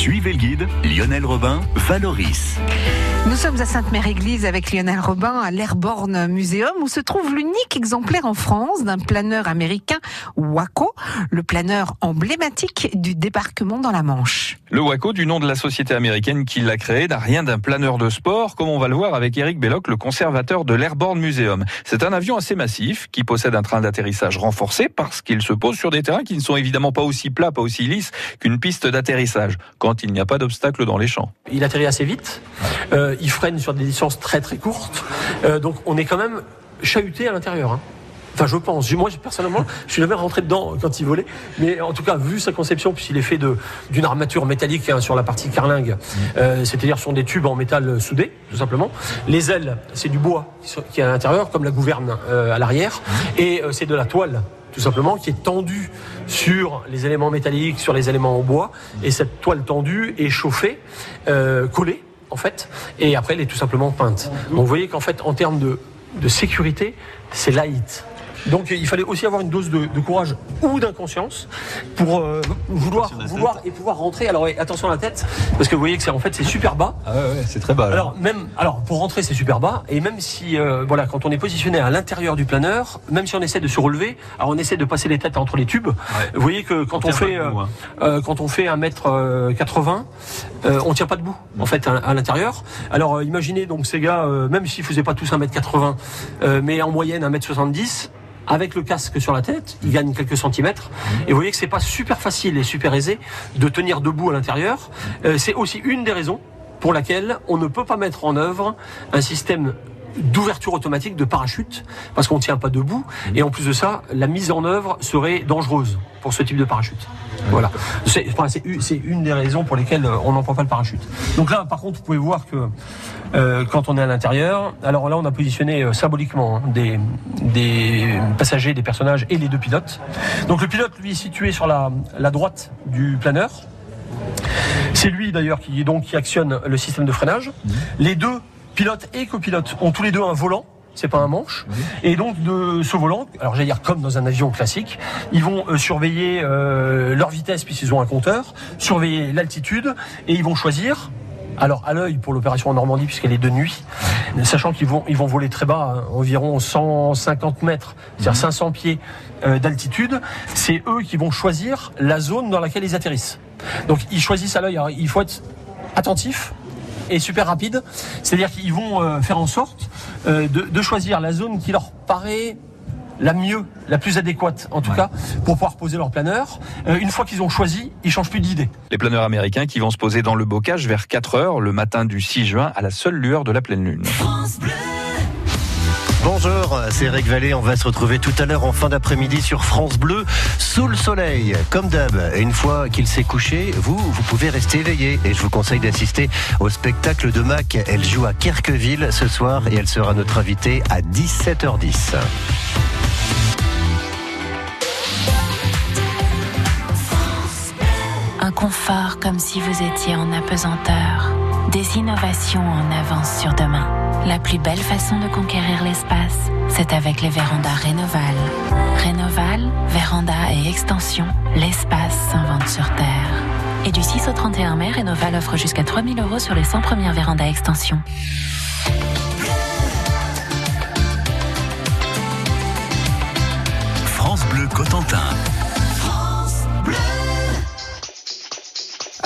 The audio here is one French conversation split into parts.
Suivez le guide Lionel Robin, Valoris. Nous sommes à Sainte-Mère-Église avec Lionel Robin à l'Airborne Museum où se trouve l'unique exemplaire en France d'un planeur américain Waco, le planeur emblématique du débarquement dans la Manche. Le Waco, du nom de la société américaine qui l'a créé, n'a rien d'un planeur de sport, comme on va le voir avec Eric Belloc, le conservateur de l'Airborne Museum. C'est un avion assez massif qui possède un train d'atterrissage renforcé parce qu'il se pose sur des terrains qui ne sont évidemment pas aussi plats, pas aussi lisses qu'une piste d'atterrissage, quand il n'y a pas d'obstacle dans les champs. Il atterrit assez vite. Euh, il freine sur des distances très très courtes. Euh, donc on est quand même chahuté à l'intérieur. Hein. Enfin, je pense. Moi, personnellement, je suis jamais rentré dedans quand il volait. Mais en tout cas, vu sa conception, puisqu'il est fait d'une armature métallique hein, sur la partie carlingue, euh, c'est-à-dire sur des tubes en métal soudés, tout simplement. Les ailes, c'est du bois qui est à l'intérieur, comme la gouverne à l'arrière. Et c'est de la toile tout simplement, qui est tendue sur les éléments métalliques, sur les éléments en bois, et cette toile tendue est chauffée, collée en fait, et après elle est tout simplement peinte. Donc vous voyez qu'en fait, en termes de, de sécurité, c'est light. Donc il fallait aussi avoir une dose de, courage ou d'inconscience pour euh, vouloir, vouloir et pouvoir rentrer. Alors attention à la tête, parce que vous voyez que c'est en fait c'est super bas. Ah ouais, c'est très bas. Alors même, alors pour rentrer c'est super bas et même si euh, voilà quand on est positionné à l'intérieur du planeur, même si on essaie de se relever, alors on essaie de passer les têtes entre les tubes. Vous voyez que quand on, fait euh, quand on fait un mètre 80, on tient pas debout en fait à, l'intérieur. Alors imaginez donc ces gars, même s'ils faisaient pas tous un mètre 80, mais en moyenne un mètre 70 avec le casque sur la tête, il gagne quelques centimètres. Et vous voyez que c'est pas super facile et super aisé de tenir debout à l'intérieur. Euh, c'est aussi une des raisons pour laquelle on ne peut pas mettre en œuvre un système d'ouverture automatique de parachute parce qu'on ne tient pas debout et en plus de ça la mise en œuvre serait dangereuse pour ce type de parachute voilà c'est une des raisons pour lesquelles euh, on n'emploie pas le parachute donc là par contre vous pouvez voir que euh, quand on est à l'intérieur alors là on a positionné euh, symboliquement hein, des, des passagers des personnages et les deux pilotes donc le pilote lui est situé sur la, la droite du planeur c'est lui d'ailleurs qui donc qui actionne le système de freinage. Mmh. Les deux pilote et copilote ont tous les deux un volant c'est pas un manche. Et donc de ce volant, alors j'allais dire comme dans un avion classique, ils vont euh, surveiller euh, leur vitesse puisqu'ils ont un compteur, surveiller l'altitude et ils vont choisir. Alors à l'œil pour l'opération en Normandie puisqu'elle est de nuit, sachant qu'ils vont ils vont voler très bas, hein, environ 150 mètres, c'est-à-dire 500 mhm. pieds euh, d'altitude, c'est eux qui vont choisir la zone dans laquelle ils atterrissent. Donc ils choisissent à l'œil. Il faut être attentif et super rapide. C'est-à-dire qu'ils vont euh, faire en sorte euh, de, choisir la zone qui leur paraît la mieux, la plus adéquate en tout cas, pour pouvoir poser leur planeur. Euh, une fois qu'ils ont choisi, ils changent plus d'idée. Les planeurs américains qui vont se poser dans le bocage vers 4 heures le matin du 6 juin à la seule lueur de la pleine lune. Bonjour, c'est Eric Vallée. On va se retrouver tout à l'heure en fin d'après-midi sur France Bleu, sous le soleil, comme d'hab. Et une fois qu'il s'est couché, vous, vous pouvez rester éveillé. Et je vous conseille d'assister au spectacle de Mac. Elle joue à Kerqueville ce soir et elle sera notre invitée à 17h10. Confort comme si vous étiez en apesanteur. Des innovations en avance sur demain. La plus belle façon de conquérir l'espace, c'est avec les vérandas Rénoval. Rénoval, véranda et extension, l'espace s'invente sur Terre. Et du 6 au 31 mai, Rénoval offre jusqu'à 3000 euros sur les 100 premières vérandas extension.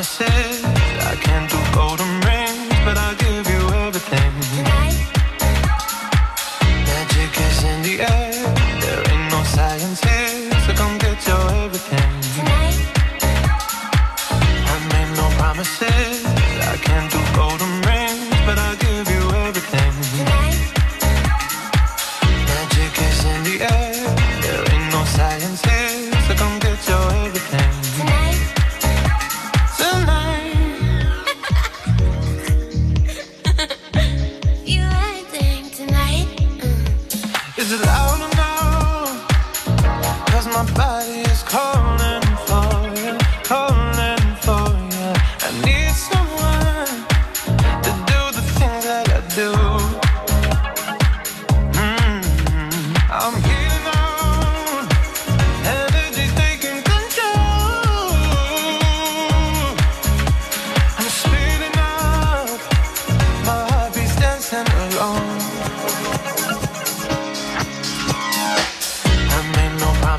Promises,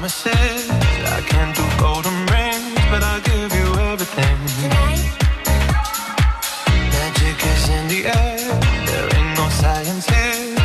promises. I can't do golden rings, but I'll give you everything. Magic is in the air. There ain't no science here,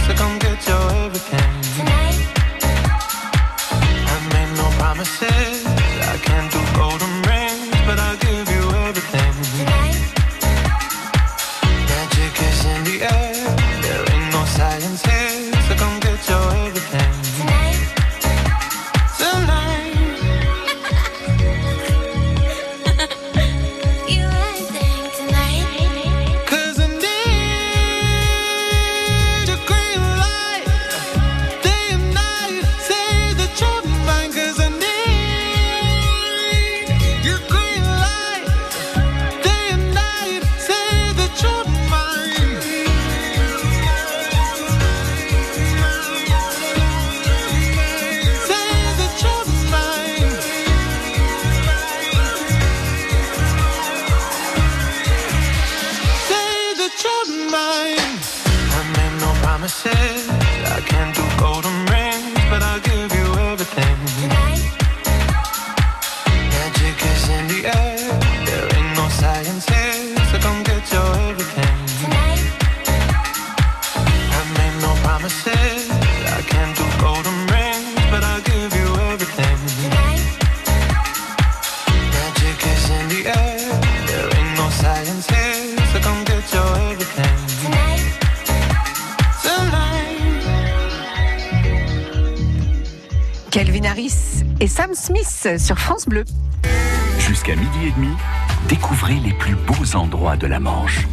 Et Sam Smith sur France Bleu. Jusqu'à midi et demi, découvrez les plus beaux endroits de la Manche.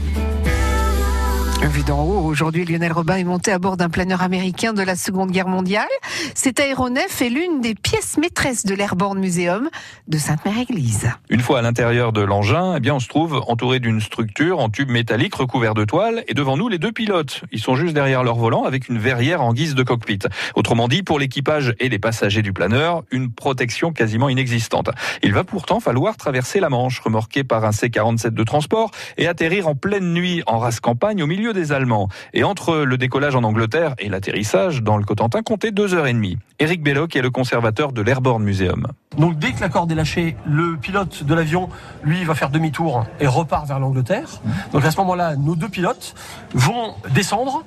Vu d'en haut, aujourd'hui, Lionel Robin est monté à bord d'un planeur américain de la Seconde Guerre mondiale. Cet aéronef est l'une des pièces maîtresses de l'Airborne Museum de Sainte-Mère-Église. Une fois à l'intérieur de l'engin, eh bien, on se trouve entouré d'une structure en tube métallique recouvert de toile et devant nous les deux pilotes. Ils sont juste derrière leur volant avec une verrière en guise de cockpit. Autrement dit, pour l'équipage et les passagers du planeur, une protection quasiment inexistante. Il va pourtant falloir traverser la Manche, remorqué par un C-47 de transport et atterrir en pleine nuit en race campagne au milieu des Allemands. Et entre le décollage en Angleterre et l'atterrissage dans le Cotentin, comptez deux heures et demie. Éric Belloc est le conservateur de l'Airborne Museum. Donc dès que la corde est lâchée, le pilote de l'avion, lui, va faire demi-tour et repart vers l'Angleterre. Donc à ce moment-là, nos deux pilotes vont descendre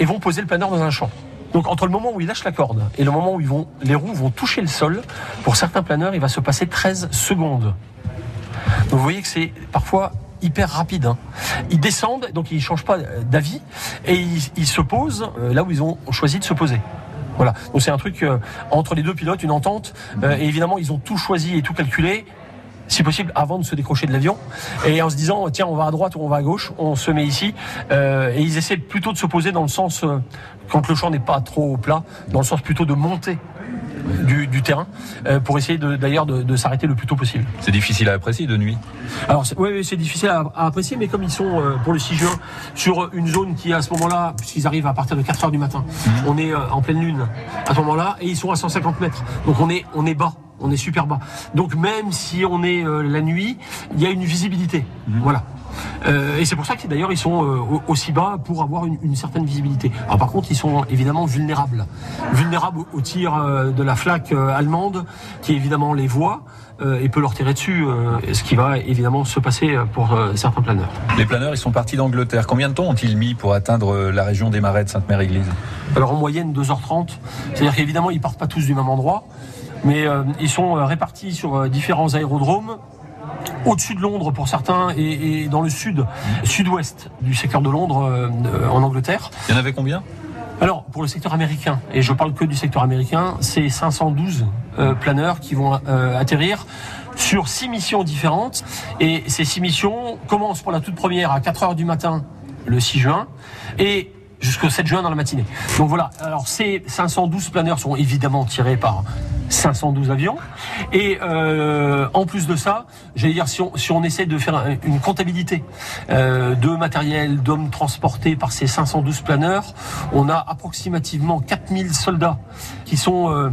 et vont poser le planeur dans un champ. Donc entre le moment où ils lâchent la corde et le moment où ils vont, les roues vont toucher le sol, pour certains planeurs, il va se passer 13 secondes. Donc vous voyez que c'est parfois hyper rapide. hein. Ils descendent, donc ils changent pas d'avis, et ils, se posent euh, là où ils ont choisi de se poser. Voilà. Donc c'est un truc euh, entre les deux pilotes, une entente. Euh, et évidemment, ils ont tout choisi et tout calculé. Si possible, avant de se décrocher de l'avion, et en se disant tiens, on va à droite ou on va à gauche, on se met ici, et ils essaient plutôt de se poser dans le sens quand le champ n'est pas trop plat, dans le sens plutôt de monter du, du terrain, euh, pour essayer d'ailleurs de, de s'arrêter le plus tôt possible. C'est difficile à apprécier de nuit. Alors oui, c'est difficile à, à apprécier, mais comme ils sont euh, pour le 6 juin sur une zone qui à ce moment-là, puisqu'ils arrivent à partir de 4 heures du matin, on est euh, en pleine lune à ce moment-là, et ils sont à 150 mètres, donc on est on est bas. On est super bas. Donc même si on est euh, la nuit, il y a une visibilité. Voilà. Euh, et c'est pour ça que d'ailleurs ils sont euh, au- aussi bas pour avoir une, une certaine visibilité. Alors par contre ils sont évidemment vulnérables, vulnérables au, au tir euh, de la flaque allemande qui évidemment les voit et peut leur tirer dessus, ce qui va évidemment se passer pour certains planeurs. Les planeurs, ils sont partis d'Angleterre. Combien de temps ont-ils mis pour atteindre la région des Marais de Sainte-Mère-Église? Alors en moyenne 2h30, c'est-à-dire qu'évidemment ils partent pas tous du même endroit, mais ils sont répartis sur différents aérodromes. Au-dessus de Londres pour certains et, et dans le sud, sud-ouest du secteur de Londres euh, euh, en Angleterre. Il y en avait combien? Alors, pour le secteur américain, et je parle que du secteur américain, c'est 512 euh, planeurs qui vont euh, atterrir sur six missions différentes. Et ces six missions commencent pour la toute première à 4 heures du matin, le 6 juin, et jusqu'au 7 juin dans la matinée. Donc voilà, alors ces 512 planeurs sont évidemment tirés par 512 avions. Et euh, en plus de ça, j'allais dire, si on, si on essaie de faire une comptabilité euh, de matériel, d'hommes transportés par ces 512 planeurs, on a approximativement 4000 soldats qui sont euh,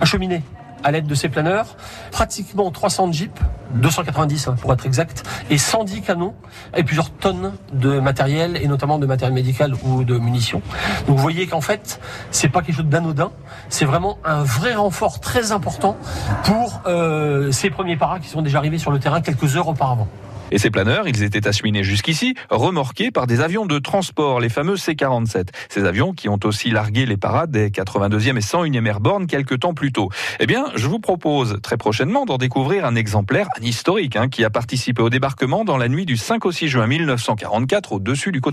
acheminés à l'aide de ces planeurs, pratiquement 300 jeeps, 290 hein, pour être exact, et 110 canons, et plusieurs tonnes de matériel, et notamment de matériel médical ou de munitions. Donc vous voyez qu'en fait, c'est pas quelque chose d'anodin, c'est vraiment un vrai renfort très important pour euh, ces premiers paras qui sont déjà arrivés sur le terrain quelques heures auparavant. Et ces planeurs, ils étaient acheminés jusqu'ici, remorqués par des avions de transport, les fameux C-47. Ces avions qui ont aussi largué les parades des 82e et 101e Airborne quelques temps plus tôt. Eh bien, je vous propose très prochainement d'en découvrir un exemplaire, un historique, hein, qui a participé au débarquement dans la nuit du 5 au 6 juin 1944 au-dessus du côté.